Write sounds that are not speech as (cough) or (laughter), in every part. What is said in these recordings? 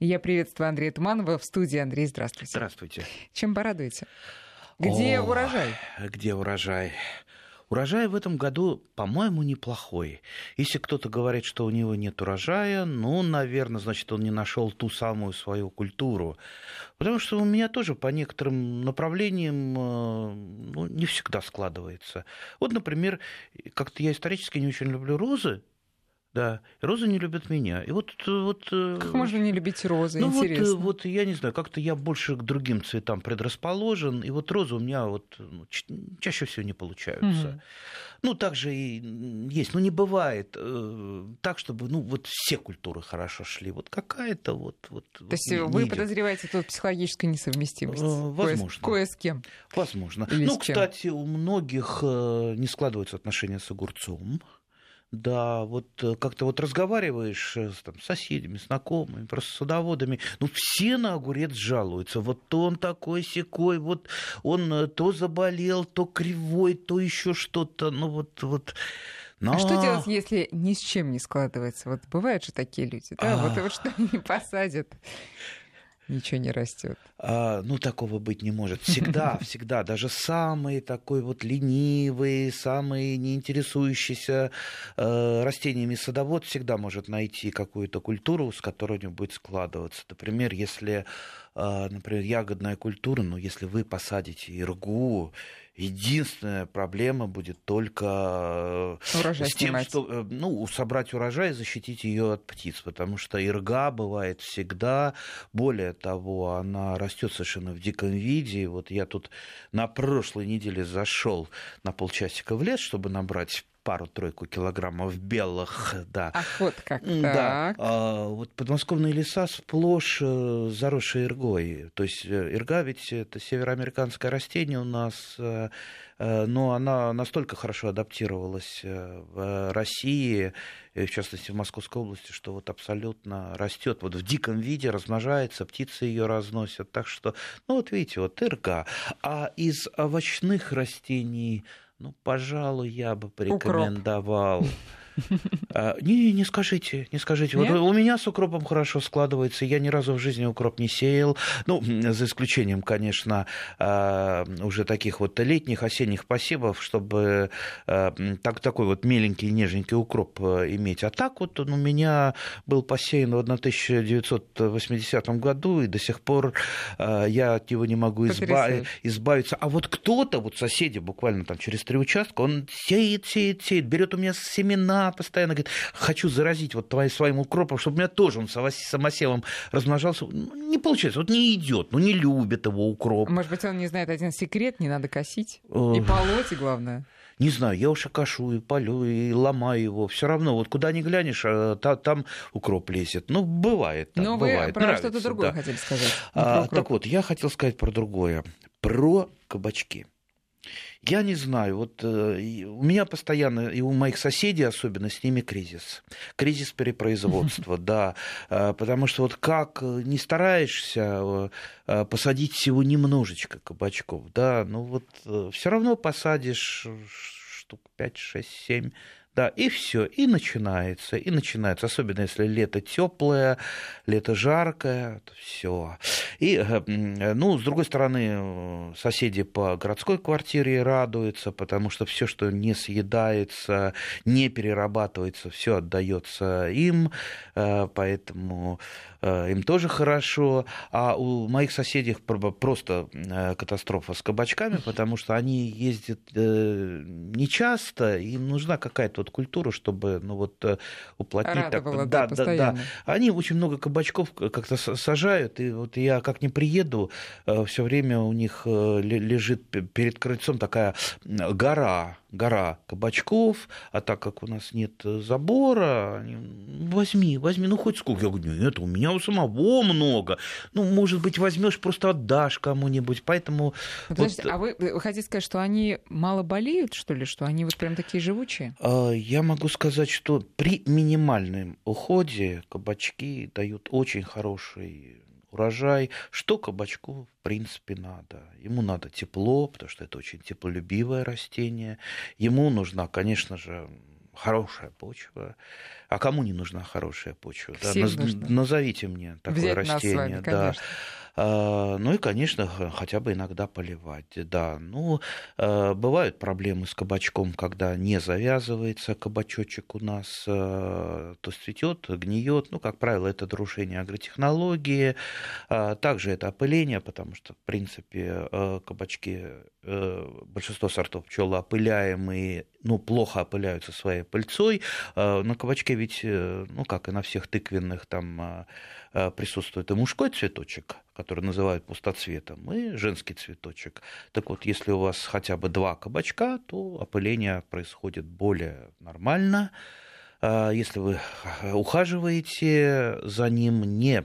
Я приветствую Андрея Туманова в студии. Андрей, здравствуйте. Здравствуйте. Чем порадуете? Где О, урожай? Где урожай? Урожай в этом году, по-моему, неплохой. Если кто-то говорит, что у него нет урожая, ну, наверное, значит, он не нашел ту самую свою культуру. Потому что у меня тоже по некоторым направлениям э, ну, не всегда складывается. Вот, например, как-то я исторически не очень люблю розы, да, розы не любят меня. И вот, вот э, как можно не любить розы? Ну Интересно. вот, вот я не знаю, как-то я больше к другим цветам предрасположен, и вот розы у меня вот ну, чаще всего не получаются. Угу. Ну также и есть, но не бывает э, так, чтобы ну вот все культуры хорошо шли, вот какая-то вот вот. То вот есть не, вы не подозреваете тут психологическую несовместимость? Э, возможно. Кое, кое с кем? Возможно. Или ну кстати, у многих э, не складываются отношения с огурцом. Да, вот э, как-то вот разговариваешь э, с там, соседями, знакомыми, просто садоводами, ну все на огурец жалуются. Вот он такой секой, вот он э, то заболел, то кривой, то еще что-то. Ну вот, вот. Но... А что делать, если ни с чем не складывается? Вот бывают же такие люди, да? А... Вот, вот что не посадят ничего не растет. А, ну, такого быть не может. Всегда, (laughs) всегда, даже самый такой вот ленивый, самый неинтересующийся э, растениями садовод всегда может найти какую-то культуру, с которой у него будет складываться. Например, если, э, например, ягодная культура, ну, если вы посадите иргу Единственная проблема будет только э, урожай с тем, снимать. что э, ну, собрать урожай и защитить ее от птиц, потому что ирга бывает всегда. Более того, она растет совершенно в диком виде. Вот я тут на прошлой неделе зашел на полчасика в лес, чтобы набрать пару-тройку килограммов белых, да. Ах, вот как Да. А, вот подмосковные леса сплошь э, заросшие иргой. То есть э, ирга ведь это североамериканское растение у нас, э, но она настолько хорошо адаптировалась в России, в частности в Московской области, что вот абсолютно растет вот в диком виде, размножается, птицы ее разносят. Так что, ну вот видите, вот ирга. А из овощных растений ну, пожалуй, я бы порекомендовал. Укроп. А, не, не скажите, не скажите. Вот у меня с укропом хорошо складывается. Я ни разу в жизни укроп не сеял. Ну, за исключением, конечно, а, уже таких вот летних, осенних посевов, чтобы а, так, такой вот меленький, нежненький укроп иметь. А так вот он у меня был посеян в 1980 году, и до сих пор я от него не могу изба- избавиться. А вот кто-то, вот соседи буквально там через три участка, он сеет, сеет, сеет, берет у меня семена, постоянно говорит, хочу заразить вот твоим своим укропом, чтобы у меня тоже он самосевом размножался. Ну, не получается, вот не идет, ну не любит его укроп. Может быть, он не знает один секрет, не надо косить и полоть, главное. Не знаю, я уж и кашу, и полю, и ломаю его. Все равно, вот куда ни глянешь, а, та, там укроп лезет. Ну, бывает. Так, Но бывает. вы про что-то другое да. хотели сказать. А, так вот, я хотел сказать про другое. Про кабачки. Я не знаю, вот э, у меня постоянно, и у моих соседей особенно, с ними кризис. Кризис перепроизводства, (laughs) да. Э, потому что вот как не стараешься э, посадить всего немножечко кабачков, да, ну вот все равно посадишь штук 5, 6, 7 да, и все, и начинается, и начинается, особенно если лето теплое, лето жаркое, все. И, э, ну, с другой стороны, соседи по городской квартире радуются, потому что все, что не съедается, не перерабатывается, все отдается им, э, поэтому э, им тоже хорошо. А у моих соседей просто катастрофа с кабачками, потому что они ездят нечасто, им нужна какая-то вот культуру, чтобы ну, вот, э, уплотнить. Радовало, так, да, да, да, да. Они очень много кабачков как-то сажают, и вот я как не приеду, э, все время у них э, лежит перед крыльцом такая гора гора кабачков, а так как у нас нет забора, возьми, возьми, ну хоть сколько. Я говорю, нет, у меня у самого много. Ну, может быть, возьмешь, просто отдашь кому-нибудь. Поэтому... Подождите, вот... а вы, вы хотите сказать, что они мало болеют, что ли, что они вот прям такие живучие? А, я могу сказать, что при минимальном уходе кабачки дают очень хороший урожай. Что кабачку, в принципе, надо? Ему надо тепло, потому что это очень теплолюбивое растение. Ему нужна, конечно же, хорошая почва. А кому не нужна хорошая почва? Да? Наз... Назовите мне такое Взять растение. Вами, да. А, ну и, конечно, хотя бы иногда поливать. Да, ну, а, бывают проблемы с кабачком, когда не завязывается кабачочек у нас, а, то цветет, гниет. Ну, как правило, это нарушение агротехнологии. Также это опыление, потому что, в принципе, кабачки, большинство сортов пчелоопыляемые, ну, плохо опыляются своей пыльцой. На кабачке ведь, э, ну, как и на всех тыквенных, там присутствует и мужской цветочек, который называют пустоцветом, и женский цветочек. Так вот, если у вас хотя бы два кабачка, то опыление происходит более нормально. Если вы ухаживаете за ним, не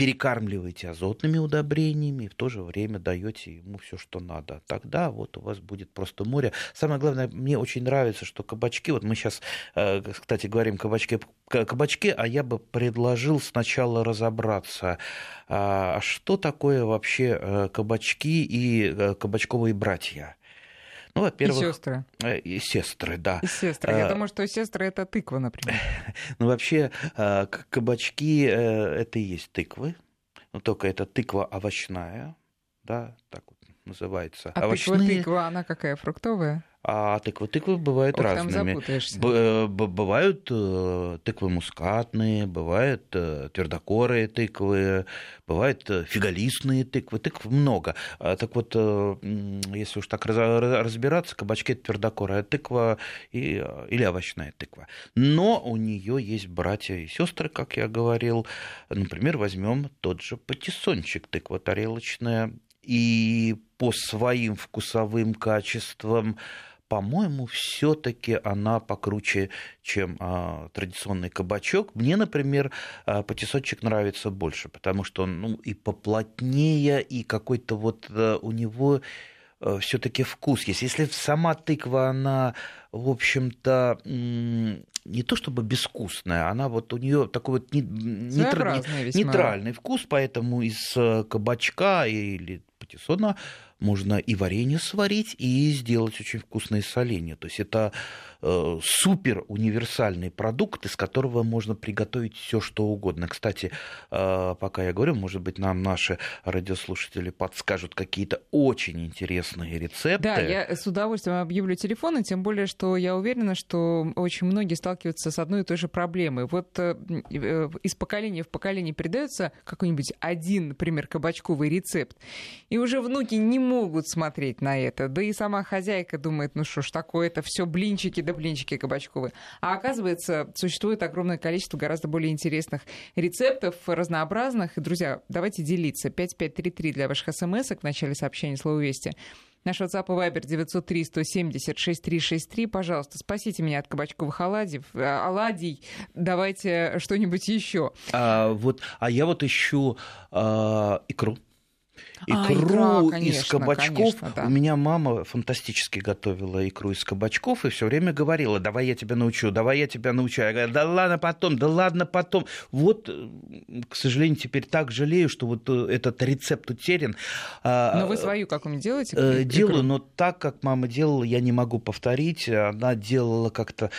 перекармливаете азотными удобрениями и в то же время даете ему все, что надо. Тогда вот у вас будет просто море. Самое главное, мне очень нравится, что кабачки, вот мы сейчас, э, кстати, говорим кабачки, кабачки, а я бы предложил сначала разобраться, а, а что такое вообще э, кабачки и э, кабачковые братья. Ну, во-первых... И сестры. И сестры, да. И сестры. Я а, думаю, что сестры это тыква, например. (laughs) Ну, вообще, а, кабачки э, это и есть тыквы, но только это тыква овощная, да, так вот называется. А Овощные... тыква, тыква, она какая, фруктовая? А тыквы, тыквы бывают Ох, разными. Б- бывают э, тыквы мускатные, бывают э, твердокорые тыквы, бывают э, фиголистные тыквы, тыкв много. А, так вот, э, если уж так раз, разбираться, кабачки это твердокорая тыква и, или овощная тыква. Но у нее есть братья и сестры, как я говорил. Например, возьмем тот же патиссончик, тыква тарелочная, и по своим вкусовым качествам по-моему, все-таки она покруче, чем а, традиционный кабачок. Мне, например, а, патисотчик нравится больше, потому что он ну, и поплотнее, и какой-то вот а, у него а, все-таки вкус есть. Если сама тыква, она, в общем-то, не то чтобы безвкусная, она вот у нее такой вот нейтральный, нейтральный вкус, поэтому из э, кабачка или патиссона можно и варенье сварить, и сделать очень вкусное соленье. То есть это супер универсальный продукт, из которого можно приготовить все, что угодно. Кстати, э, пока я говорю, может быть, нам наши радиослушатели подскажут какие-то очень интересные рецепты. Да, я с удовольствием объявлю телефоны, тем более, что я уверена, что очень многие сталкиваются с одной и той же проблемой. Вот э, из поколения в поколение передается какой-нибудь один, например, кабачковый рецепт, и уже внуки не могут смотреть на это. Да и сама хозяйка думает, ну что ж такое, это все блинчики да блинчики кабачковые. А оказывается, существует огромное количество гораздо более интересных рецептов, разнообразных. Друзья, давайте делиться. 5533 для ваших смс в начале сообщения слово «Вести». Наш WhatsApp и Viber 903 170 6363. Пожалуйста, спасите меня от кабачковых оладьев. Э, оладий. Давайте что-нибудь еще. А, вот, а я вот ищу а, икру икру а, конечно, из кабачков. Конечно, да. У меня мама фантастически готовила икру из кабачков и все время говорила, давай я тебя научу, давай я тебя научу. Я говорю, да ладно потом, да ладно потом. Вот, к сожалению, теперь так жалею, что вот э, этот рецепт утерян. А, но вы свою какую-нибудь делаете? Э, делаю, но так, как мама делала, я не могу повторить. Она делала как-то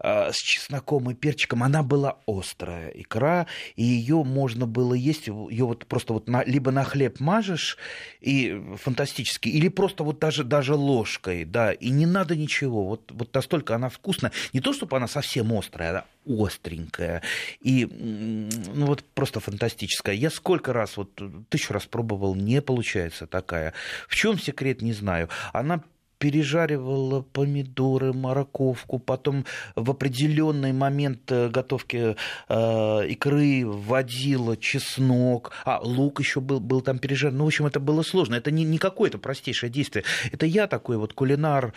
с чесноком и перчиком, она была острая икра, и ее можно было есть, ее вот просто вот на, либо на хлеб мажешь, и фантастически, или просто вот даже, даже ложкой, да, и не надо ничего, вот, вот настолько она вкусная, не то, чтобы она совсем острая, она остренькая, и ну вот просто фантастическая. Я сколько раз, вот тысячу раз пробовал, не получается такая. В чем секрет, не знаю. Она пережаривала помидоры, морковку, потом в определенный момент э, готовки э, икры вводила чеснок, а лук еще был, был там пережарен. Ну, в общем, это было сложно. Это не, не какое-то простейшее действие. Это я такой вот кулинар,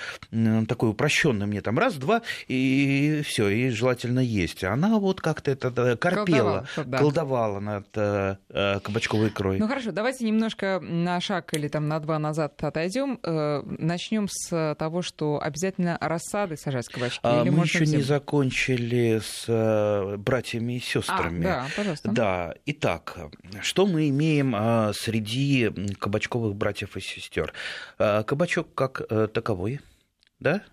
такой упрощенный мне там раз, два, и все, и желательно есть. Она вот как-то это корпела, колдовала, да. колдовала над э, э, кабачковой икрой. Ну хорошо, давайте немножко на шаг или там на два назад отойдем. Э, начнем с того, что обязательно рассады сажать кабачки? А, мы еще не закончили с э, братьями и сестрами. А, да, пожалуйста. Да. Итак, что мы имеем а, среди кабачковых братьев и сестер? А, кабачок как э, таковой, да?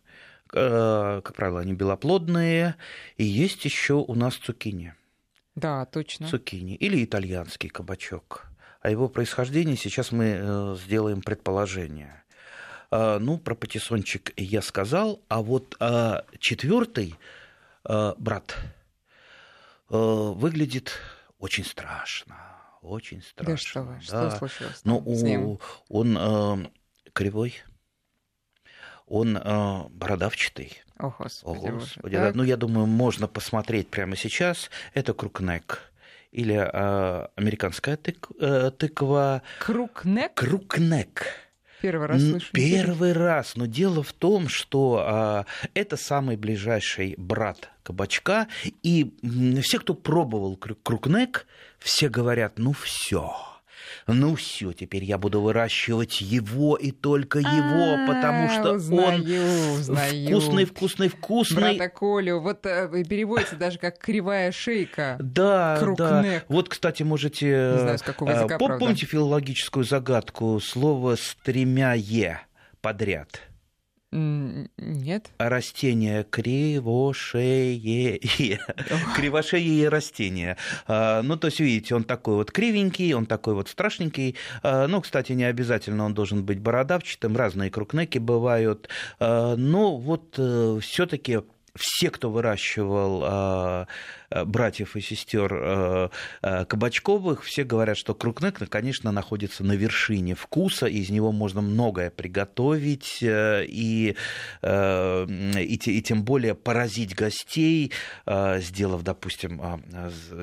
как правило, они белоплодные. И есть еще у нас цукини. Да, точно. Цукини или итальянский кабачок. О его происхождении сейчас мы сделаем предположение. Ну, про патиссончик я сказал, а вот четвертый брат выглядит очень страшно очень страшно. Да что вы, что случилось? Ну, у, он э, кривой, он э, бородавчатый. О, Господи. О, Господи да. Ну, я думаю, можно посмотреть прямо сейчас. Это крукнек или э, американская тык, э, тыква. Крукнек? Крукнек. Первый раз слышу. Первый раз. Но дело в том, что а, это самый ближайший брат кабачка. И все, кто пробовал крукнек, все говорят, ну все ну все, теперь я буду выращивать его и только его, а, потому что он вкусный, вкусный, вкусный. Брата Колю, вот э, переводится даже как кривая шейка. Да, да. Вот, кстати, можете... Не знаю, с какого языка, э, Помните филологическую загадку? Слово с тремя «е» подряд. Нет. Растение кривошее. Кривошее растение. А, ну, то есть, видите, он такой вот кривенький, он такой вот страшненький. А, ну, кстати, не обязательно он должен быть бородавчатым. Разные крукнеки бывают. А, но вот э, все-таки все, кто выращивал а, а, братьев и сестер а, Кабачковых, все говорят, что крукнек, конечно, находится на вершине вкуса, и из него можно многое приготовить, э, и, э, и, и тем более поразить гостей, сделав, допустим,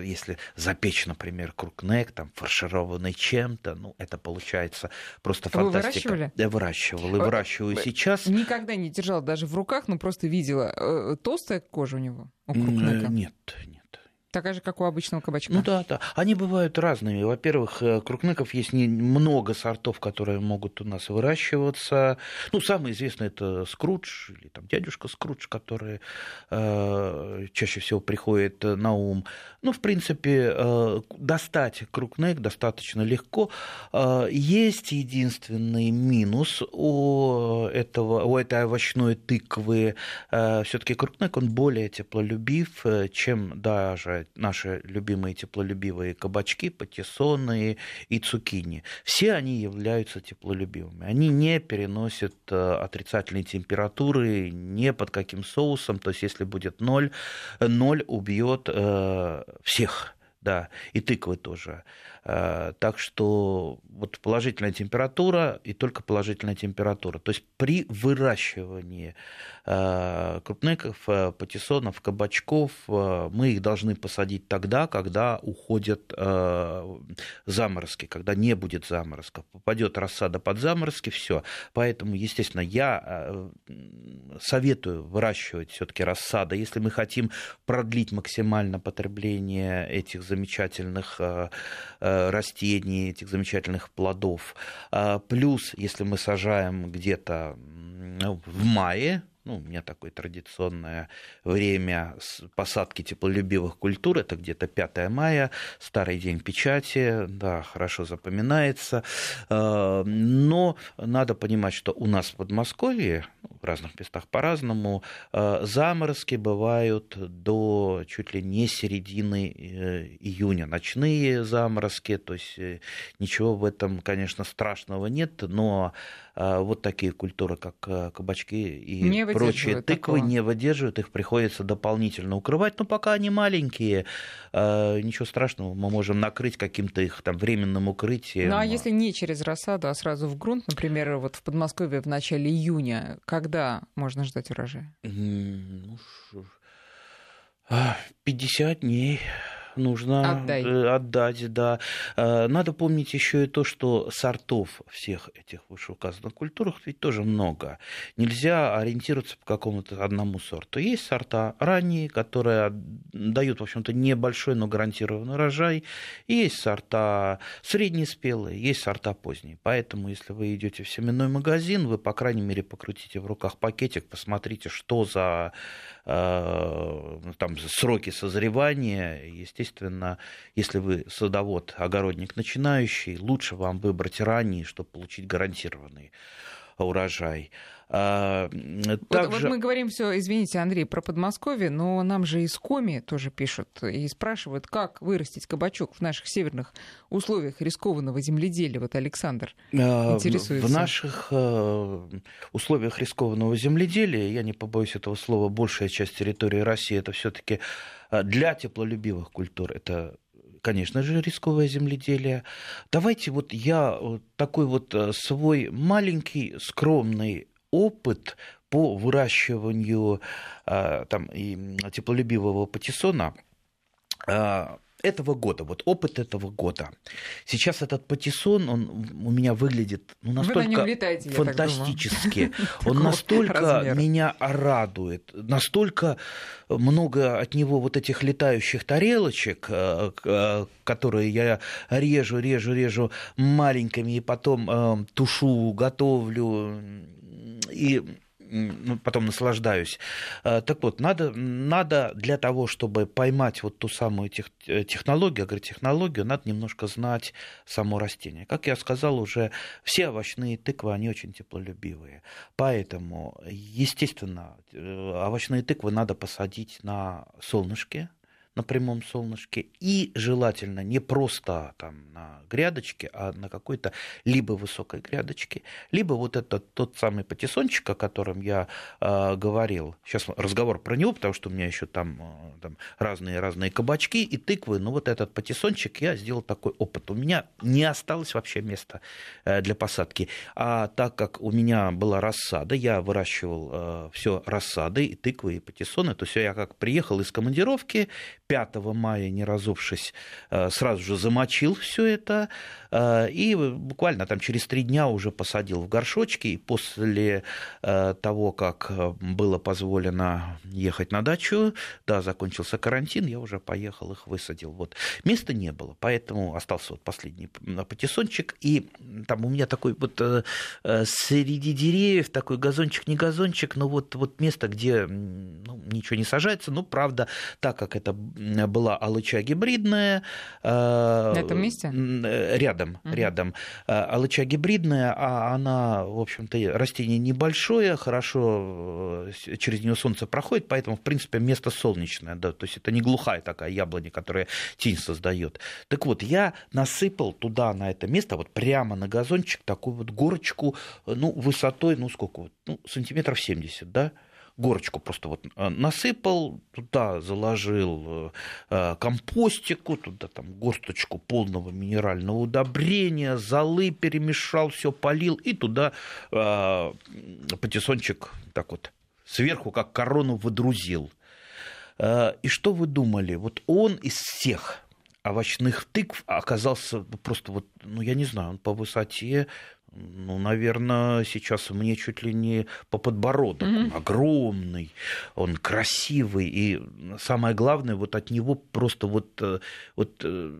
если запечь, например, крукнек, там, фаршированный чем-то, ну, это получается просто фантастика. Вы выращивали? Я выращивал и выращиваю сейчас. Никогда не держала даже в руках, но просто видела э, толстая кожа у него? У крупника? Нет, нет. Такая же, как у обычного кабачка. Ну да, да. Они бывают разными. Во-первых, э, крупников есть много сортов, которые могут у нас выращиваться. Ну, самый известный это скрудж или там дядюшка скрудж, который э, чаще всего приходит на ум. Ну, в принципе, э, достать крупник достаточно легко. Э, есть единственный минус у, этого, у этой овощной тыквы. Э, Все-таки крупник, он более теплолюбив, э, чем даже наши любимые теплолюбивые кабачки, патиссоны и цукини. Все они являются теплолюбивыми. Они не переносят э, отрицательной температуры ни под каким соусом. То есть, если будет ноль, ноль убьет э, всех да, и тыквы тоже. Э, так что вот положительная температура и только положительная температура. То есть при выращивании э, крупников, э, патиссонов, кабачков мы их должны посадить тогда, когда уходят заморозки, когда не будет заморозков. Попадет рассада под заморозки, все. Поэтому, естественно, я советую выращивать все-таки рассада. Если мы хотим продлить максимально потребление этих замечательных растений, этих замечательных плодов. А, плюс, если мы сажаем где-то в мае, ну, у меня такое традиционное время посадки теплолюбивых культур, это где-то 5 мая, старый день печати, да, хорошо запоминается. А, но надо понимать, что у нас в Подмосковье, в разных местах по-разному, а, заморозки бывают до чуть ли не середины э, июня. Ночные заморозки, то есть э, ничего в этом, конечно, страшного нет, но вот такие культуры, как э, кабачки и не прочие тыквы, такого. не выдерживают, их приходится дополнительно укрывать. Но пока они маленькие, а, ничего страшного, мы можем накрыть каким-то их там временным укрытием. Ну а если не через рассаду, а сразу в грунт, например, вот в Подмосковье в начале июня, когда можно ждать урожая? Ну, 50 дней нужно Отдай. Э, отдать, да. Э, надо помнить еще и то, что сортов всех этих вышеуказанных культурах ведь тоже много. Нельзя ориентироваться по какому-то одному сорту. Есть сорта ранние, которые дают, в общем-то, небольшой, но гарантированный урожай. И есть сорта среднеспелые, есть сорта поздние. Поэтому, если вы идете в семенной магазин, вы, по крайней мере, покрутите в руках пакетик, посмотрите, что за там, сроки созревания. Естественно, если вы садовод, огородник начинающий, лучше вам выбрать ранний, чтобы получить гарантированный урожай. А, также... вот, вот мы говорим все, извините, Андрей, про Подмосковье, но нам же из Коми тоже пишут и спрашивают, как вырастить кабачок в наших северных условиях рискованного земледелия. Вот Александр а, интересуется. В наших э, условиях рискованного земледелия, я не побоюсь этого слова, большая часть территории России это все-таки э, для теплолюбивых культур это конечно же, рисковое земледелие. Давайте вот я такой вот э, свой маленький, скромный опыт по выращиванию а, там, и теплолюбивого патиссона а, этого года, вот опыт этого года. Сейчас этот патиссон, он у меня выглядит ну, настолько на летаете, фантастически, (laughs) он настолько меня радует, настолько много от него вот этих летающих тарелочек, э, которые я режу, режу, режу маленькими и потом тушу, готовлю и ну, потом наслаждаюсь. Э, так вот, надо, надо для того, чтобы поймать вот ту самую тех, э, технологию, агротехнологию, надо немножко знать само растение. Как я сказал уже, все овощные тыквы, они очень теплолюбивые. Поэтому, естественно, э, овощные тыквы надо посадить на солнышке, на прямом солнышке, и желательно не просто там на грядочке, а на какой-то либо высокой грядочке, либо вот этот тот самый патиссончик, о котором я э, говорил. Сейчас разговор про него, потому что у меня еще там, э, там разные разные кабачки и тыквы. Но вот этот патиссончик я сделал такой опыт. У меня не осталось вообще места э, для посадки, а так как у меня была рассада, я выращивал э, все рассады и тыквы и патиссоны. То есть я как приехал из командировки 5 мая, не разувшись, э, сразу же замочил все это э, и буквально там через три дня уже посадил в горшочки. И после э, того, как было позволено ехать на дачу, да, закончился карантин, я уже поехал, их высадил. Вот. Места не было, поэтому остался вот последний патиссончик. И там у меня такой вот среди деревьев такой газончик, не газончик, но вот, вот место, где ну, ничего не сажается. Ну, правда, так как это была алыча гибридная. Э, На этом месте? Э, рядом, угу. рядом. Э, алыча гибридная, а она, в общем-то, растение небольшое, хорошо через нее солнце проходит, поэтому, в принципе, место солнечное, да, то есть это не глухая такая яблоня, которая тень создает. Так вот, я насыпал туда, на это место, вот прямо на газончик, такую вот горочку, ну, высотой, ну, сколько ну, сантиметров 70, да, горочку просто вот э, насыпал, туда заложил э, компостику, туда там горсточку полного минерального удобрения, золы перемешал, все полил, и туда э, патиссончик так вот сверху как корону выдрузил. И что вы думали? Вот он из всех овощных тыкв оказался просто вот, ну я не знаю, он по высоте ну, наверное, сейчас мне чуть ли не по подбородок. Mm-hmm. Он огромный, он красивый, и самое главное, вот от него просто вот, э, вот э,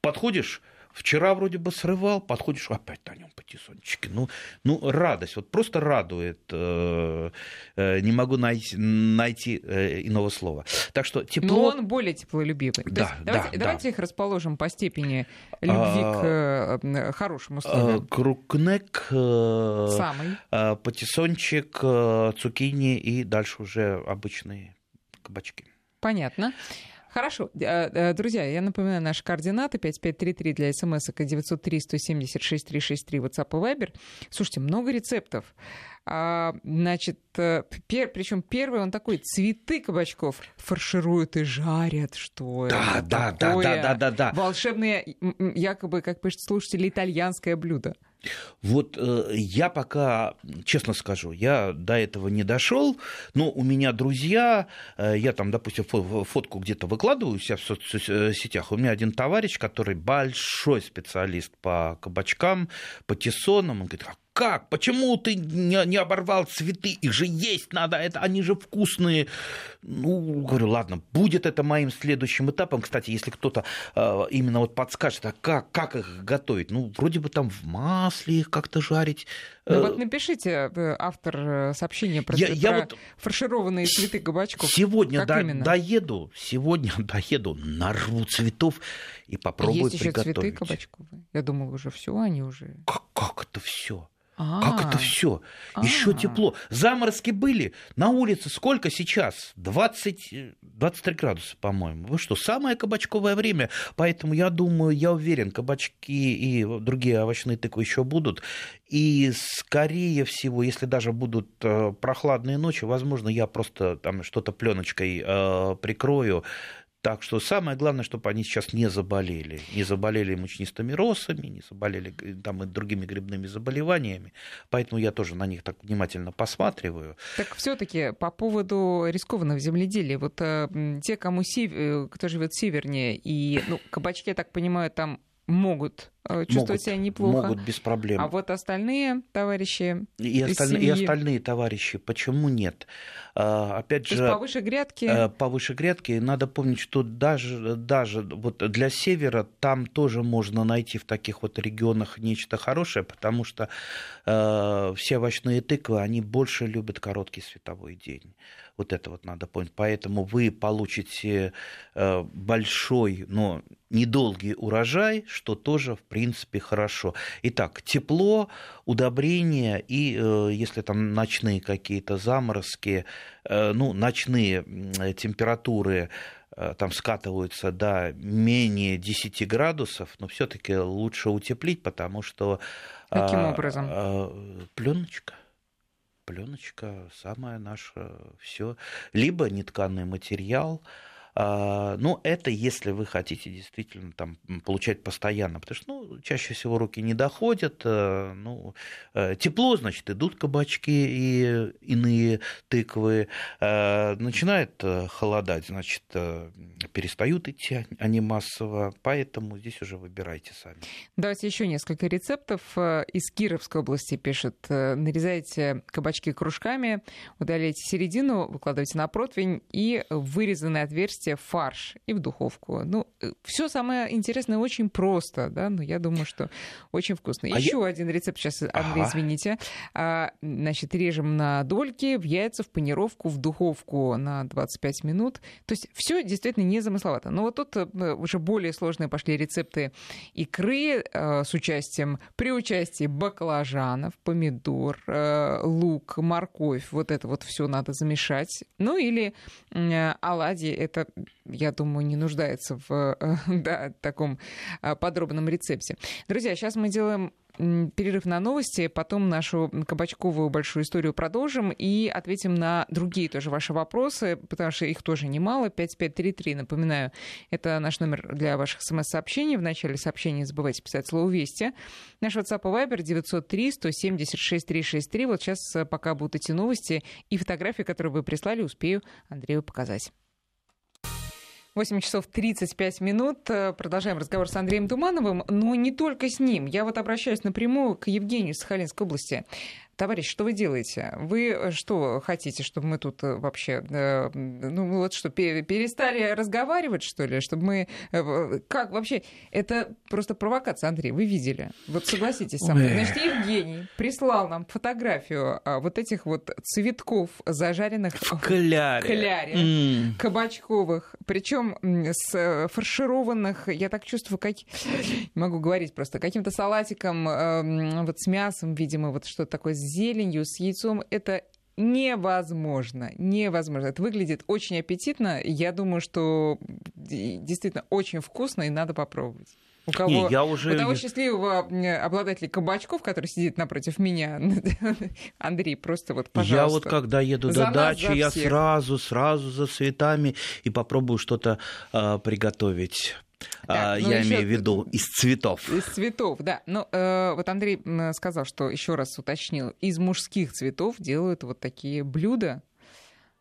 подходишь Вчера вроде бы срывал, подходишь, опять на нем патиссончики. Ну, ну, радость, вот просто радует. Э, э, не могу найти, найти э, иного слова. Так что тепло... Но он более теплолюбивый. Да, есть, да, давайте, да. давайте их расположим по степени любви а, к хорошим условиям. Крукнек, Самый. патиссончик, цукини и дальше уже обычные кабачки. Понятно. Хорошо. Э, э, друзья, я напоминаю наши координаты. 5533 для смс и 903 176 363 WhatsApp и Viber. Слушайте, много рецептов. А, значит, э, пер, причем первый он такой, цветы кабачков фаршируют и жарят, что да, это да, такое? Да, да, да, да, да. Волшебное, якобы, как пишет слушатель, итальянское блюдо. Вот э, я пока, честно скажу, я до этого не дошел, но у меня друзья, э, я там, допустим, фотку где-то выкладываю себя в соцсетях, у меня один товарищ, который большой специалист по кабачкам, по тессонам, он говорит, а как? Почему ты не, не оборвал цветы? Их же есть надо, это, они же вкусные. Ну, говорю, ладно, будет это моим следующим этапом. Кстати, если кто-то э, именно вот подскажет, а как, как их готовить? Ну, вроде бы там в масле их как-то жарить. Ну вот напишите, э, автор э, сообщения про, я, про я вот фаршированные цветы кабачков. Сегодня до, доеду, сегодня (laughs) доеду, нарву цветов и попробую Есть еще цветы кабачковые. Я думала, уже все, они уже... Как, как это все? А-а-а. Как это все? Еще тепло. Заморозки были. На улице сколько сейчас? 20, 23 градуса, по-моему. Вы что, самое кабачковое время. Поэтому я думаю, я уверен, кабачки и другие овощные тыквы еще будут. И скорее всего, если даже будут э, прохладные ночи, возможно, я просто там что-то пленочкой э, прикрою так что самое главное, чтобы они сейчас не заболели. Не заболели мучнистыми росами, не заболели там, и другими грибными заболеваниями. Поэтому я тоже на них так внимательно посматриваю. Так все-таки по поводу рискованного земледелия. Вот э, те, кому сев... Э, кто живет севернее, и ну, кабачки, я так понимаю, там могут э, чувствовать могут, себя неплохо. Могут без проблем. А вот остальные товарищи и, осталь... и остальные товарищи, почему нет? А, опять То же, есть повыше грядки. Э, повыше грядки. Надо помнить, что даже, даже вот для севера там тоже можно найти в таких вот регионах нечто хорошее, потому что э, все овощные тыквы, они больше любят короткий световой день. Вот это вот надо понять. Поэтому вы получите э, большой, но недолгий урожай, что тоже, в принципе, хорошо. Итак, тепло, удобрения и, э, если там ночные какие-то заморозки, э, ну, ночные температуры там скатываются до менее 10 градусов, но все-таки лучше утеплить, потому что... Каким а, образом? А, пленочка пленочка, самое наше все. Либо нетканый материал, а, ну, это если вы хотите действительно там получать постоянно, потому что ну, чаще всего руки не доходят. Э, ну, э, тепло, значит, идут кабачки и иные тыквы. Э, начинает холодать, значит, перестают идти они массово. Поэтому здесь уже выбирайте сами. Давайте еще несколько рецептов. Из Кировской области пишет. Нарезайте кабачки кружками, удаляйте середину, выкладывайте на противень и вырезанные отверстия отверстие фарш и в духовку. Ну, э, все самое интересное очень просто, да, но я думаю, что очень вкусно. А Еще я... один рецепт сейчас, Андрей, ага. извините. А, значит, режем на дольки, в яйца, в панировку, в духовку на 25 минут. То есть все действительно не замысловато. Но вот тут э, уже более сложные пошли рецепты икры э, с участием, при участии баклажанов, помидор, э, лук, морковь. Вот это вот все надо замешать. Ну или э, оладьи, это я думаю, не нуждается в (laughs) да, таком а, подробном рецепте. Друзья, сейчас мы делаем перерыв на новости, потом нашу кабачковую большую историю продолжим и ответим на другие тоже ваши вопросы, потому что их тоже немало. 5533, напоминаю, это наш номер для ваших смс-сообщений. В начале сообщения не забывайте писать слово «Вести». Наш WhatsApp и Viber 903 176 363. Вот сейчас, э, пока будут эти новости и фотографии, которые вы прислали, успею Андрею показать. 8 часов 35 минут. Продолжаем разговор с Андреем Тумановым, но не только с ним. Я вот обращаюсь напрямую к Евгению из Сахалинской области. Товарищ, что вы делаете? Вы э, что хотите, чтобы мы тут э, вообще, э, ну вот что, перестали разговаривать, что ли? Чтобы мы... Как вообще? Это просто провокация, Андрей, вы видели. Вот согласитесь со мной. Значит, Евгений прислал нам фотографию а, вот этих вот цветков, зажаренных в кляре, кляре mm. кабачковых, причем с фаршированных, я так чувствую, как... не могу говорить просто, каким-то салатиком вот с мясом, видимо, вот что-то такое зеленью, с яйцом это невозможно, невозможно. Это выглядит очень аппетитно. Я думаю, что действительно очень вкусно и надо попробовать. У кого, Не, я уже... у того счастливого обладателя кабачков, который сидит напротив меня, (laughs) Андрей, просто вот, пожалуйста. Я вот когда еду до дачи, я сразу, сразу за цветами и попробую что-то э, приготовить. Так, а, ну я имею в виду из цветов. Из цветов, да. Ну, э, вот Андрей сказал, что еще раз уточнил, из мужских цветов делают вот такие блюда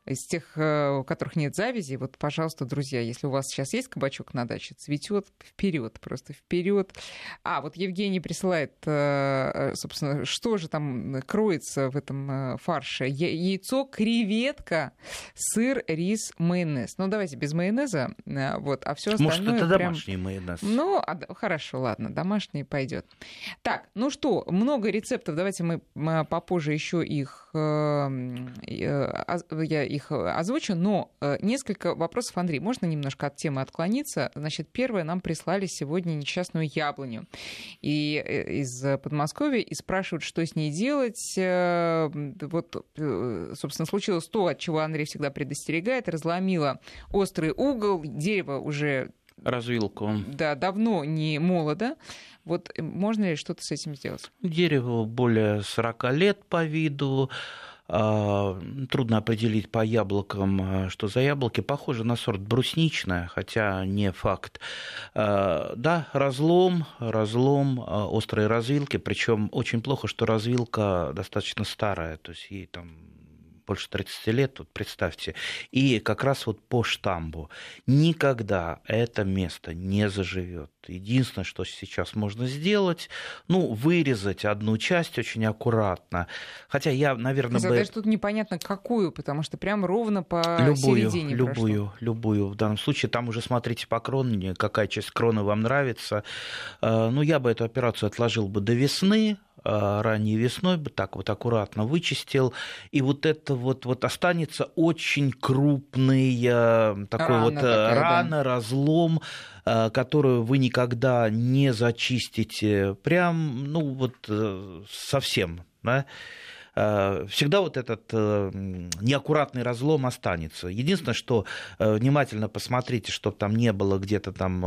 из тех, э, у которых нет завязи, вот, пожалуйста, друзья, если у вас сейчас есть кабачок на даче, цветет вперед, просто вперед. А, вот Евгений присылает, э, собственно, что же там кроется в этом э, фарше? Яйцо, креветка, сыр, рис, майонез. Ну, давайте без майонеза, вот, а все остальное... Может, это прям... домашний майонез? Ну, а, хорошо, ладно, домашний пойдет. Так, ну что, много рецептов, давайте мы попозже еще их... Я их озвучу, но несколько вопросов, Андрей, можно немножко от темы отклониться? Значит, первое, нам прислали сегодня несчастную яблоню и из Подмосковья и спрашивают, что с ней делать. Вот, собственно, случилось то, от чего Андрей всегда предостерегает, разломила острый угол, дерево уже развилку. Да, давно не молодо. Вот э, можно ли что-то с этим сделать? Дерево более 40 лет по виду. А, трудно определить по яблокам, а, что за яблоки. Похоже на сорт брусничное, хотя не факт. А, да, разлом, разлом, острые развилки. Причем очень плохо, что развилка достаточно старая, то есть ей там больше 30 лет, вот представьте, и как раз вот по штамбу. Никогда это место не заживет. Единственное, что сейчас можно сделать, ну, вырезать одну часть очень аккуратно. Хотя я, наверное, бы... Даже тут непонятно, какую, потому что прям ровно по любую, середине Любую, прошло. любую. В данном случае там уже смотрите по кроне, какая часть кроны вам нравится. Э, ну, я бы эту операцию отложил бы до весны, Э, ранней весной, бы так вот аккуратно вычистил, и вот это вот, вот останется очень крупный э, такой рана вот такая, рана, да. разлом, которую вы никогда не зачистите, прям, ну вот совсем, да, Э, всегда вот этот э, неаккуратный разлом останется. Единственное, что э, внимательно посмотрите, чтобы там не было где-то там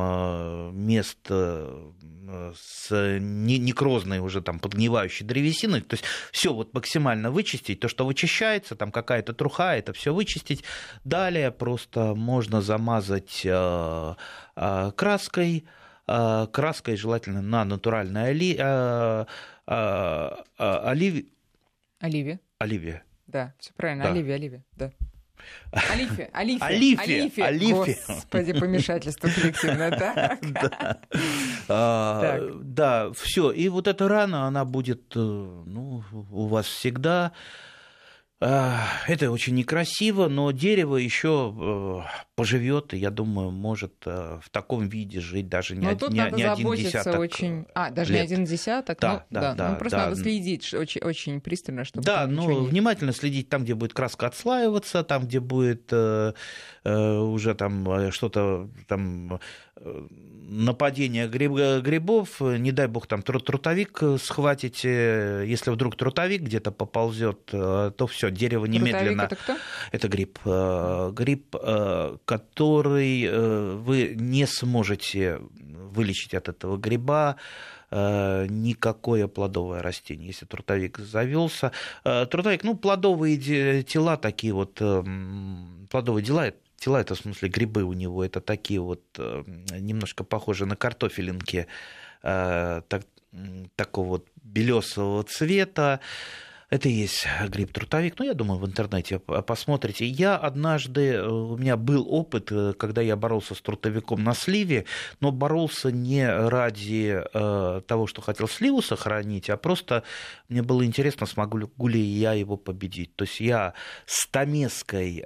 мест с некрозной уже там подгнивающей древесиной, то есть все вот максимально вычистить, то, что вычищается, там какая-то труха, это все вычистить. Далее просто можно замазать краской, краской желательно на натуральной оли, оливе, Оливия. Оливия. Да, все правильно. Да. Оливия, Оливия, да. Алифе, Алифе, Алифе, Алифе. Господи, помешательство коллективное, (laughs) да? Да, да, все. И вот эта рана, она будет э, ну, у вас всегда. Это очень некрасиво, но дерево еще э, поживет, и я думаю, может э, в таком виде жить даже не, но тут не, надо не один десяток. Очень... А, даже лет. не один десяток? Да, ну, да, да. да ну, просто да. надо следить очень, очень пристально, чтобы Да, ну, не... внимательно следить там, где будет краска отслаиваться, там, где будет э, э, уже там э, что-то там нападение гриб, грибов, не дай бог там трутовик схватите, если вдруг трутовик где-то поползет, то все, дерево немедленно. это кто? Это гриб, гриб, который вы не сможете вылечить от этого гриба никакое плодовое растение, если трутовик завелся. Трутовик, ну, плодовые тела такие вот, плодовые дела, тела, это в смысле грибы у него, это такие вот э, немножко похожие на картофелинки, э, так, такого вот белесового цвета. Это и есть гриб-трутовик. Ну, я думаю, в интернете посмотрите. Я однажды, э, у меня был опыт, э, когда я боролся с трутовиком на сливе, но боролся не ради э, того, что хотел сливу сохранить, а просто мне было интересно, смогу ли я его победить. То есть я стамеской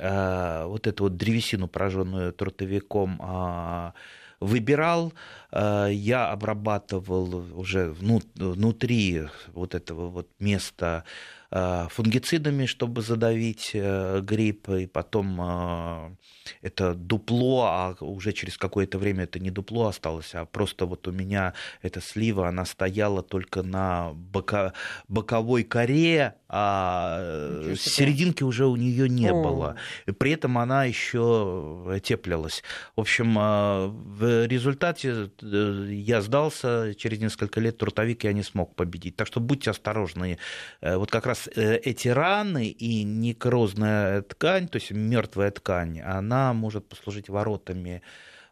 вот эту вот древесину, пораженную трутовиком, а, выбирал, я обрабатывал уже внутри вот этого вот места Э, фунгицидами, чтобы задавить э, грипп, и потом э, это дупло, а уже через какое-то время это не дупло осталось, а просто вот у меня эта слива, она стояла только на бока, боковой коре, а серединки уже у нее не О. было. И при этом она еще теплилась. В общем, в результате я сдался, через несколько лет трутовик я не смог победить. Так что будьте осторожны. Вот как раз эти раны и некрозная ткань, то есть мертвая ткань, она может послужить воротами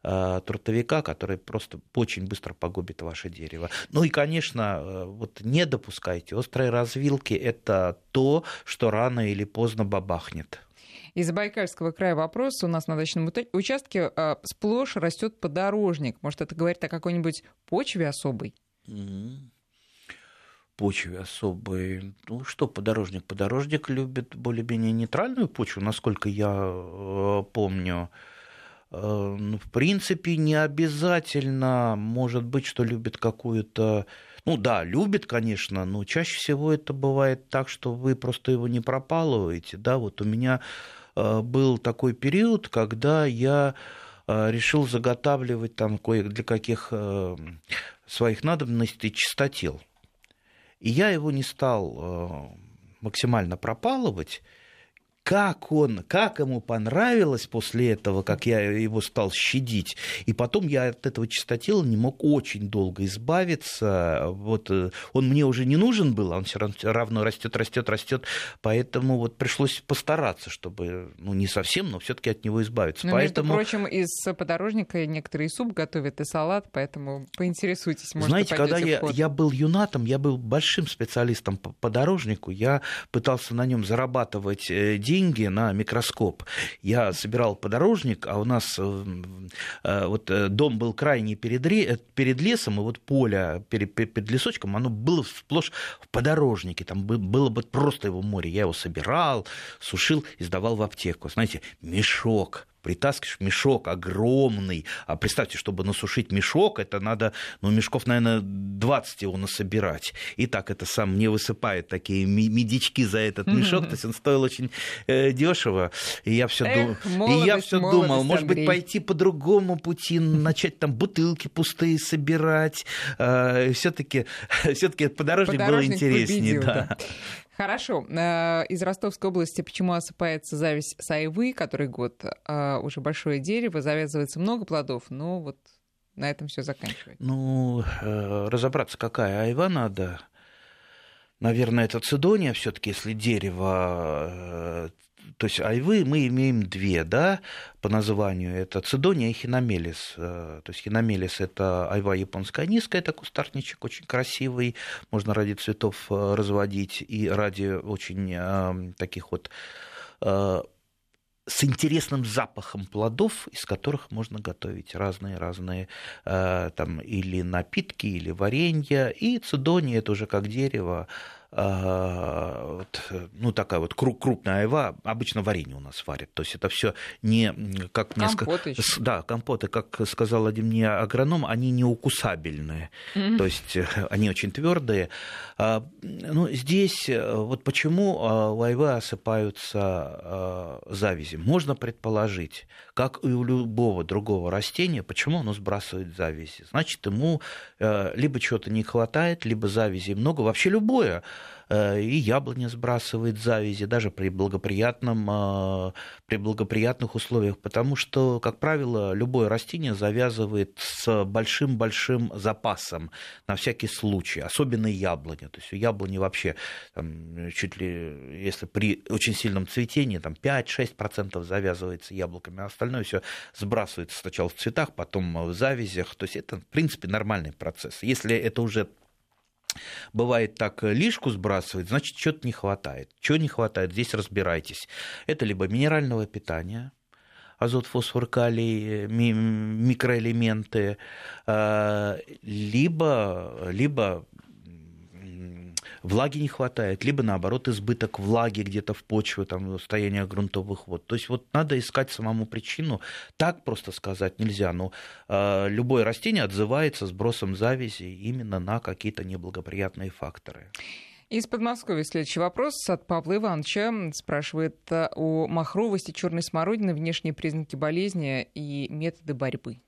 э, трутовика, который просто очень быстро погубит ваше дерево. Ну и, конечно, э, вот не допускайте. Острые развилки – это то, что рано или поздно бабахнет. Из Забайкальского края вопрос. У нас на дачном участке э, сплошь растет подорожник. Может, это говорит о какой-нибудь почве особой? Почве особой. Ну что подорожник? Подорожник любит более-менее нейтральную почву, насколько я э, помню. Э, ну, в принципе, не обязательно, может быть, что любит какую-то... Ну да, любит, конечно, но чаще всего это бывает так, что вы просто его не пропалываете. Да, вот у меня был такой период, когда я решил заготавливать там кое для каких своих надобностей чистотел. И я его не стал максимально пропалывать, как он, как ему понравилось после этого, как я его стал щадить. И потом я от этого чистотела не мог очень долго избавиться. Вот э, он мне уже не нужен был, а он все равно растет, растет, растет. Поэтому вот пришлось постараться, чтобы, ну, не совсем, но все-таки от него избавиться. Но, поэтому... между прочим, из подорожника некоторые суп готовят и салат, поэтому поинтересуйтесь, может, Знаете, когда я, я был юнатом, я был большим специалистом по подорожнику, я пытался на нем зарабатывать деньги, деньги на микроскоп. Я собирал подорожник, а у нас э, э, вот э, дом был крайне перед, перед лесом, и вот поле перед, перед лесочком, оно было сплошь в подорожнике, там было бы просто его море. Я его собирал, сушил и сдавал в аптеку. Знаете, мешок притаскиваешь мешок огромный, а представьте, чтобы насушить мешок, это надо, ну, мешков, наверное, 20 его насобирать. И так это сам мне высыпает такие медички за этот мешок, то есть он стоил очень э, дешево. И я все дум... и я все думал, может быть, пойти по другому пути, (laughs) начать там бутылки пустые собирать. Э, все-таки (laughs) все-таки подорожник, подорожник был интереснее. Победил, да. Да. Хорошо. Э, из Ростовской области почему осыпается зависть с айвы, который год э, уже большое дерево, завязывается много плодов, но вот на этом все заканчивается. Ну, э, разобраться, какая айва надо. Наверное, это цидония все-таки, если дерево то есть айвы мы имеем две, да, по названию. Это цидония и хиномелис. Э, то есть хиномелис – это айва японская низкая, это кустарничек очень красивый, можно ради цветов э, разводить и ради очень э, таких вот с интересным запахом плодов, из которых можно готовить разные-разные там или напитки, или варенья. И цидония – это уже как дерево, вот, ну, такая вот крупная айва, обычно варенье у нас варят. То есть это все не как компоты мне сказали. Да, компоты, как сказал один мне агроном, они не укусабельные. Mm-hmm. То есть э, они очень твердые. А, ну, здесь э, вот почему а, у айвы осыпаются завязи. Можно предположить, как и у любого другого растения, почему оно сбрасывает завязи. Значит, ему э, либо чего-то не хватает, либо завязи много. Вообще любое и яблоня сбрасывает завязи, даже при, благоприятном, э, при благоприятных условиях, потому что, как правило, любое растение завязывает с большим-большим запасом на всякий случай, особенно яблоня. То есть у яблони вообще там, чуть ли, если при очень сильном цветении, там 5-6% завязывается яблоками, а остальное все сбрасывается сначала в цветах, потом в завязях. То есть это, в принципе, нормальный процесс. Если это уже Бывает так, э, лишку сбрасывает, значит, что-то не хватает. Чего не хватает, здесь разбирайтесь. Это либо минерального питания, азот, фосфор, калий, микроэлементы, э, либо, либо влаги не хватает, либо наоборот избыток влаги где-то в почве, там, состояние грунтовых вод. То есть вот надо искать самому причину. Так просто сказать нельзя, но э, любое растение отзывается сбросом завязи именно на какие-то неблагоприятные факторы. Из Подмосковья следующий вопрос от Павла Ивановича. Спрашивает о махровости черной смородины, внешние признаки болезни и методы борьбы.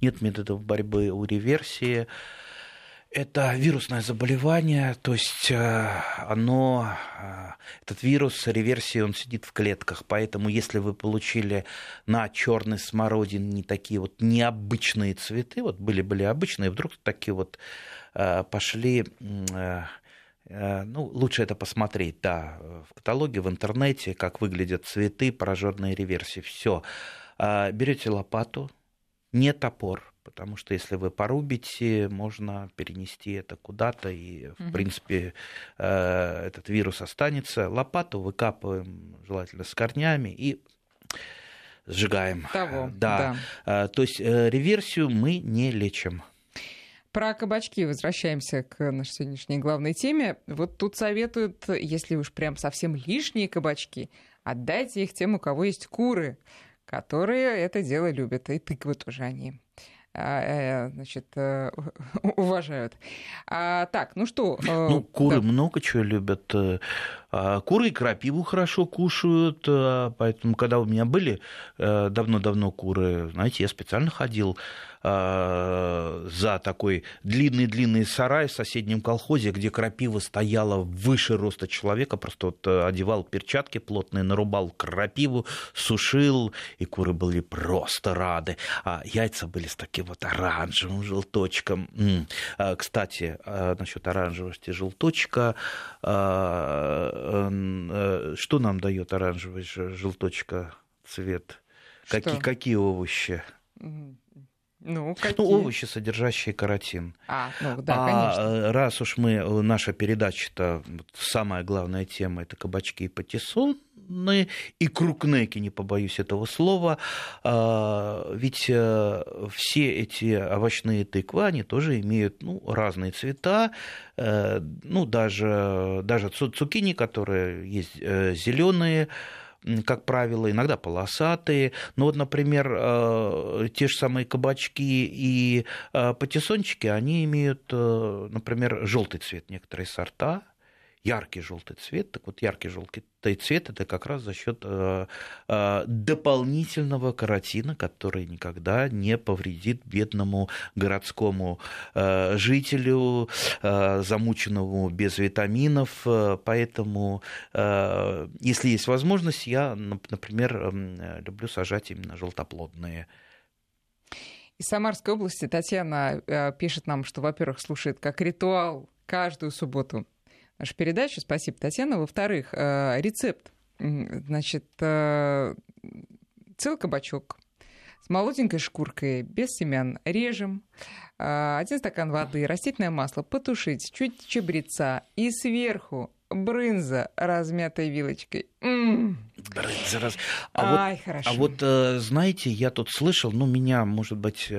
Нет методов борьбы у реверсии. Это вирусное заболевание, то есть э, оно, э, этот вирус реверсии, он сидит в клетках, поэтому если вы получили на черной смородине такие вот необычные цветы, вот были-были обычные, вдруг такие вот э, пошли ну, лучше это посмотреть, да, в каталоге, в интернете, как выглядят цветы, пораженные реверсии. Все. Берете лопату, не топор, потому что если вы порубите, можно перенести это куда-то, и, в угу. принципе, э, этот вирус останется. Лопату выкапываем, желательно с корнями, и сжигаем. Того, (laughs) да. да. Э, то есть э, реверсию мы не лечим. Про кабачки возвращаемся к нашей сегодняшней главной теме. Вот тут советуют, если уж прям совсем лишние кабачки, отдайте их тем, у кого есть куры, которые это дело любят, и тыквы тоже они а, э, значит, э, (laughs) уважают. А, так, ну что? Э, ну, куры да. много чего любят. А, куры и крапиву хорошо кушают, а, поэтому, когда у меня были э, давно-давно куры, знаете, я специально ходил а, за такой длинный-длинный сарай в соседнем колхозе, где крапива стояла выше роста человека, просто вот э, одевал перчатки плотные, нарубал крапиву, сушил, и куры были просто рады. А яйца были с таким вот оранжевым желточком. Кстати, насчет оранжевости желточка, что нам дает оранжевый желточка цвет? Какие, какие овощи? Ну, какие? ну, овощи, содержащие каротин. А, ну да, а конечно. Э, раз уж мы, э, наша передача-то, самая главная тема, это кабачки и патиссоны, и крукнеки, не побоюсь этого слова, а, ведь все эти овощные тыквы, они тоже имеют ну, разные цвета, ну, даже, даже цукини, которые есть зеленые, как правило, иногда полосатые. Но вот, например, э, те же самые кабачки и э, патиссончики, они имеют, э, например, желтый цвет некоторые сорта, яркий желтый цвет. Так вот, яркий желтый цвет это как раз за счет э, э, дополнительного каротина, который никогда не повредит бедному городскому э, жителю, замученному без витаминов. Поэтому, если есть возможность, я, например, люблю сажать именно желтоплодные. Из Самарской области Татьяна пишет нам, что, во-первых, слушает как ритуал каждую субботу нашу передачу. Спасибо, Татьяна. Во-вторых, э, рецепт. Значит, э, целый кабачок с молоденькой шкуркой, без семян, режем. Э, один стакан воды, растительное масло, потушить, чуть чабреца и сверху брынза, размятой вилочкой. М-м. Брынза раз... А Ай, вот, хорошо. А вот, знаете, я тут слышал, ну, меня, может быть,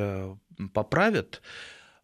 поправят.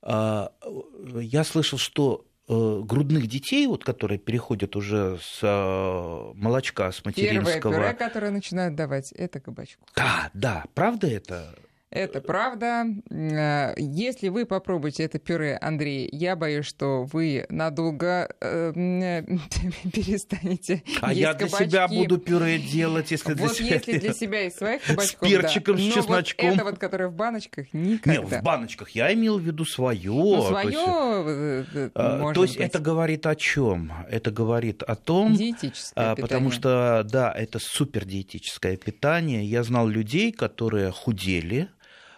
Я слышал, что грудных детей, вот, которые переходят уже с э, молочка, с материнского... Первое пюре, которое начинают давать, это кабачку. Да, да, правда это? Это правда. Э, если вы попробуете это пюре, Андрей, я боюсь, что вы надолго э, (laughs) перестанете А есть я для кабачки. себя буду пюре делать, если вот для себя... если для себя и своих кабачков, С перчиком, да. с Но чесночком. Вот это вот, которое в баночках, никогда. Нет, в баночках. Я имел в виду свое. Ну, свое, то есть, а, то есть это говорит о чем? Это говорит о том... Диетическое а, Потому что, да, это супер диетическое питание. Я знал людей, которые худели, а,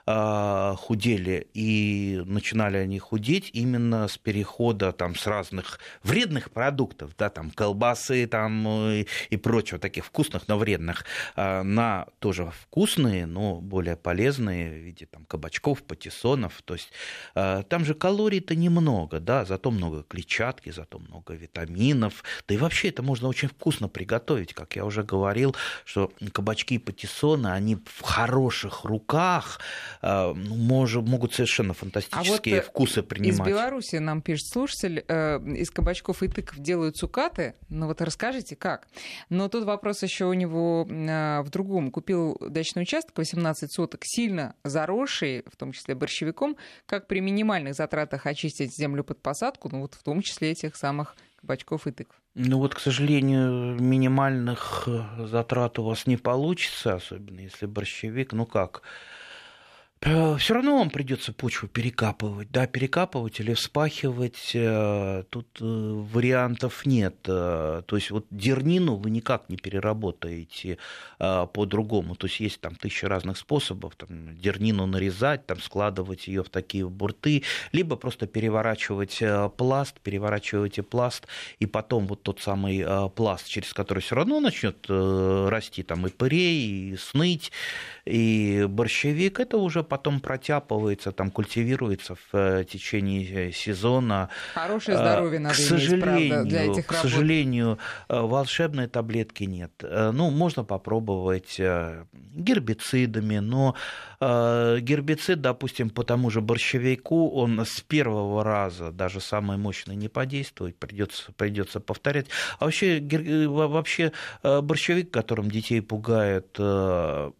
худели, и начинали они худеть именно с перехода там, с разных вредных продуктов, да, там, колбасы там, и, и прочего, таких вкусных, но вредных, а, на тоже вкусные, но более полезные в виде там, кабачков, патиссонов. То есть а, там же калорий-то немного, да, зато много клетчатки, зато много витаминов. Да и вообще это можно очень вкусно приготовить, как я уже говорил, что кабачки и патиссоны, они в хороших руках, а, ну, может, могут совершенно фантастические а вот вкусы принимать. Из Беларуси нам пишет слушатель, э, из кабачков и тыков делают цукаты. Ну вот расскажите, как? Но тут вопрос еще у него э, в другом. Купил дачный участок, 18 соток, сильно заросший, в том числе борщевиком. Как при минимальных затратах очистить землю под посадку, ну вот в том числе этих самых кабачков и тыкв? Ну вот, к сожалению, минимальных э, затрат у вас не получится, особенно если борщевик, ну как, Э, Все равно вам придется почву перекапывать, да, перекапывать или вспахивать. Э, тут э, вариантов нет. То есть вот дернину вы никак не переработаете по-другому. То есть есть там тысяча разных способов. Там, дернину нарезать, там, складывать ее в такие бурты, либо просто переворачивать пласт, переворачиваете пласт, и потом вот тот самый пласт, через который все равно начнет расти там и пырей, и сныть, и борщевик, это уже потом протяпывается, там культивируется в э, течение э, сезона. Хорошее здоровье надо к сожалению, иметь, правда, для этих К сожалению, э, волшебной таблетки нет. Ну, можно попробовать гербицидами, но гербицид, допустим, по тому же борщевику, он с первого раза, даже самый мощный, не подействует, придется, придется повторять. А вообще, вообще борщевик, которым детей пугает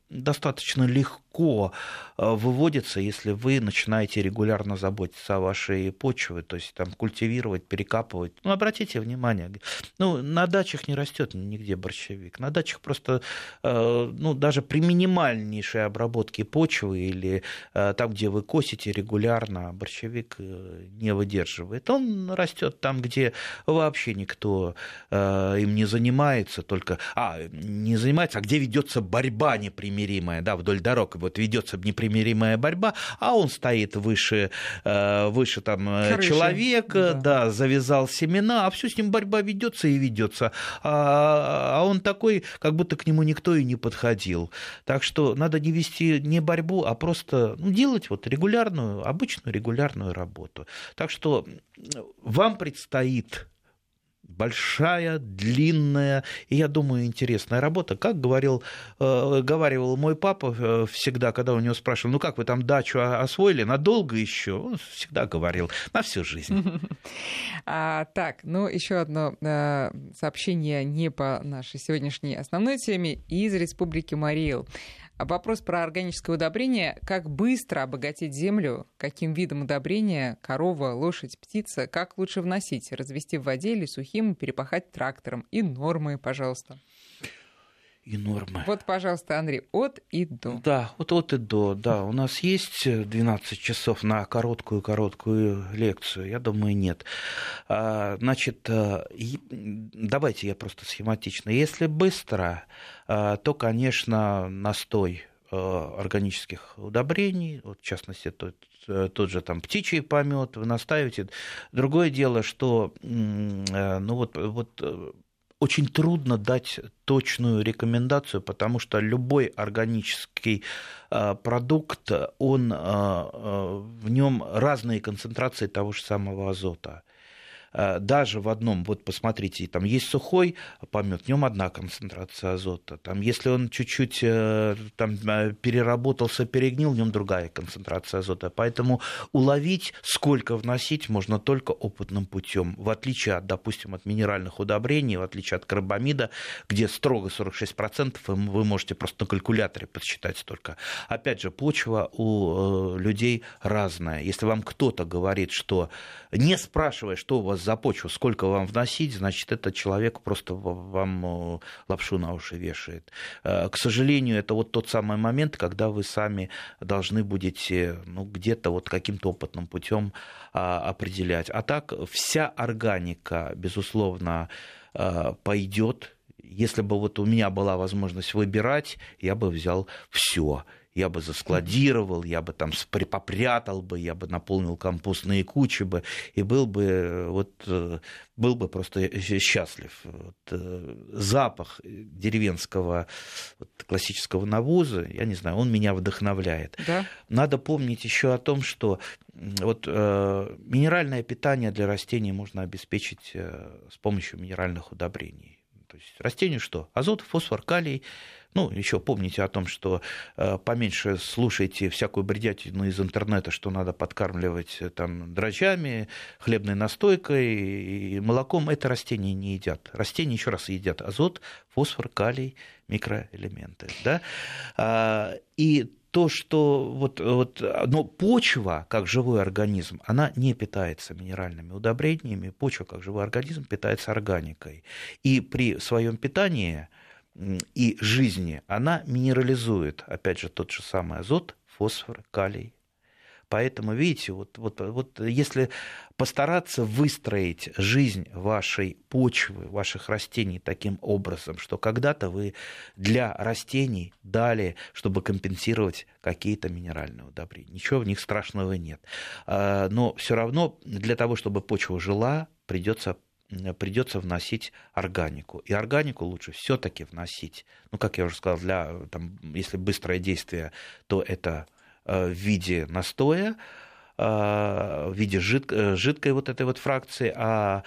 достаточно легко э, выводится, если вы начинаете регулярно заботиться о вашей почве, то есть там культивировать, перекапывать. Ну, обратите внимание, ну, на дачах не растет нигде борщевик. На дачах просто, э, ну, даже при минимальнейшей обработке почвы или э, там, где вы косите регулярно, борщевик не выдерживает. Он растет там, где вообще никто им не занимается, только, а, не занимается, а где ведется борьба непримиримая, да, вдоль дорог вот ведется непримиримая борьба, а он стоит выше, э, выше там э, Крыши. человека, да. да, завязал семена, а все с ним борьба ведется и ведется, а, а он такой, как будто к нему никто и не подходил. Так что надо не вести не борьбу, а просто ну, делать вот регулярную, обычную регулярную работу. Так что вам предстоит большая, длинная и, я думаю, интересная работа. Как говорил, э, говаривал мой папа э, всегда, когда у него спрашивали, ну как вы там дачу освоили, надолго еще? Он всегда говорил, на всю жизнь. (laughs) А, так, ну еще одно э, сообщение не по нашей сегодняшней основной теме из Республики Мариэл. Вопрос про органическое удобрение. Как быстро обогатить землю? Каким видом удобрения? Корова, лошадь, птица? Как лучше вносить? Развести в воде или сухим, перепахать трактором? И нормы, пожалуйста и нормы. Вот, пожалуйста, Андрей, от и до. Да, вот от и до, да. У нас есть 12 часов на короткую-короткую лекцию? Я думаю, нет. А, значит, э, давайте я просто схематично. Если быстро, э, то, конечно, настой э, органических удобрений, вот, в частности, тот, тот же там птичий помет, вы настаиваете. Другое дело, что ну вот, вот очень трудно дать точную рекомендацию, потому что любой органический а, продукт, он, а, а, в нем разные концентрации того же самого азота. Э, даже в одном, вот посмотрите, там есть сухой помет, в нем одна концентрация азота. Там, если он чуть-чуть э, там, э, переработался, перегнил, в нем другая концентрация азота. Поэтому уловить, сколько вносить, можно только опытным путем. В отличие от, допустим, от минеральных удобрений, в отличие от карбамида, где строго 46%, вы можете просто на калькуляторе подсчитать столько. Опять же, почва у людей разная. Если вам кто-то говорит, что не спрашивая, что у вас за почву, сколько вам вносить, значит, этот человек просто вам э, лапшу на уши вешает. Э, к сожалению, это вот тот самый момент, когда вы сами должны будете ну, где-то вот каким-то опытным путем а, определять. А так вся органика, безусловно, э, пойдет. Если бы вот у меня была возможность выбирать, я бы взял все я бы заскладировал, я бы там попрятал бы, я бы наполнил компостные кучи бы, и был бы, вот, э, был бы просто счастлив. Вот, э, запах деревенского вот, классического навоза, я не знаю, он меня вдохновляет. Да? Надо помнить еще о том, что вот, э, минеральное питание для растений можно обеспечить э, с помощью минеральных удобрений. То есть растению что? Азот, фосфор, калий – ну, еще помните о том, что э, поменьше слушайте всякую бредятину из интернета, что надо подкармливать э, там дрожжами, хлебной настойкой и молоком. Это растения не едят. Растения еще раз едят азот, фосфор, калий, микроэлементы. Да? А, и то, что вот, вот, но почва, как живой организм, она не питается минеральными удобрениями, почва, как живой организм, питается органикой. И при своем питании и жизни, она минерализует, опять же, тот же самый азот, фосфор, калий. Поэтому, видите, вот, вот, вот если постараться выстроить жизнь вашей почвы, ваших растений таким образом, что когда-то вы для растений дали, чтобы компенсировать какие-то минеральные удобрения. Ничего в них страшного нет. А, но все равно для того, чтобы почва жила, придется придется вносить органику. И органику лучше все-таки вносить. Ну, как я уже сказал, для, там, если быстрое действие, то это э, в виде настоя, э, в виде жид, э, жидкой вот этой вот фракции, а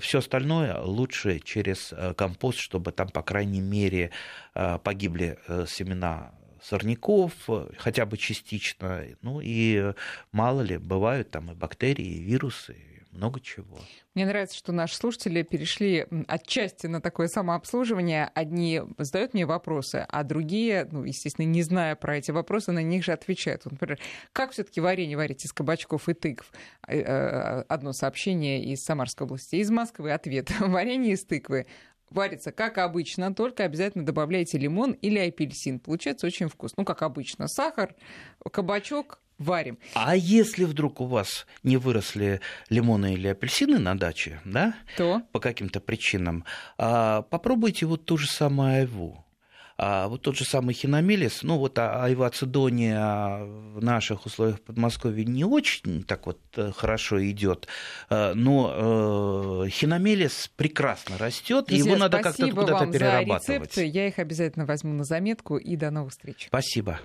все остальное лучше через компост, чтобы там, по крайней мере, погибли семена сорняков, хотя бы частично. Ну и мало ли, бывают там и бактерии, и вирусы, много чего. Мне нравится, что наши слушатели перешли отчасти на такое самообслуживание. Одни задают мне вопросы, а другие, ну, естественно, не зная про эти вопросы, на них же отвечают. Например, как все-таки варенье варить из кабачков и тыкв? Э, э, одно сообщение из Самарской области. Из Москвы ответ. (laughs) Варенье из тыквы варится как обычно, только обязательно добавляйте лимон или апельсин. Получается очень вкусно. Ну, как обычно, сахар, кабачок, варим. А если вдруг у вас не выросли лимоны или апельсины на даче, да, то по каким-то причинам, а, попробуйте вот ту же самую айву. А вот тот же самый хиномелис, ну вот а, айвацидония в наших условиях в Подмосковье не очень так вот э, хорошо идет, э, но э, хиномелис прекрасно растет, и его надо как-то куда-то перерабатывать. За рецепты. Я их обязательно возьму на заметку и до новых встреч. Спасибо.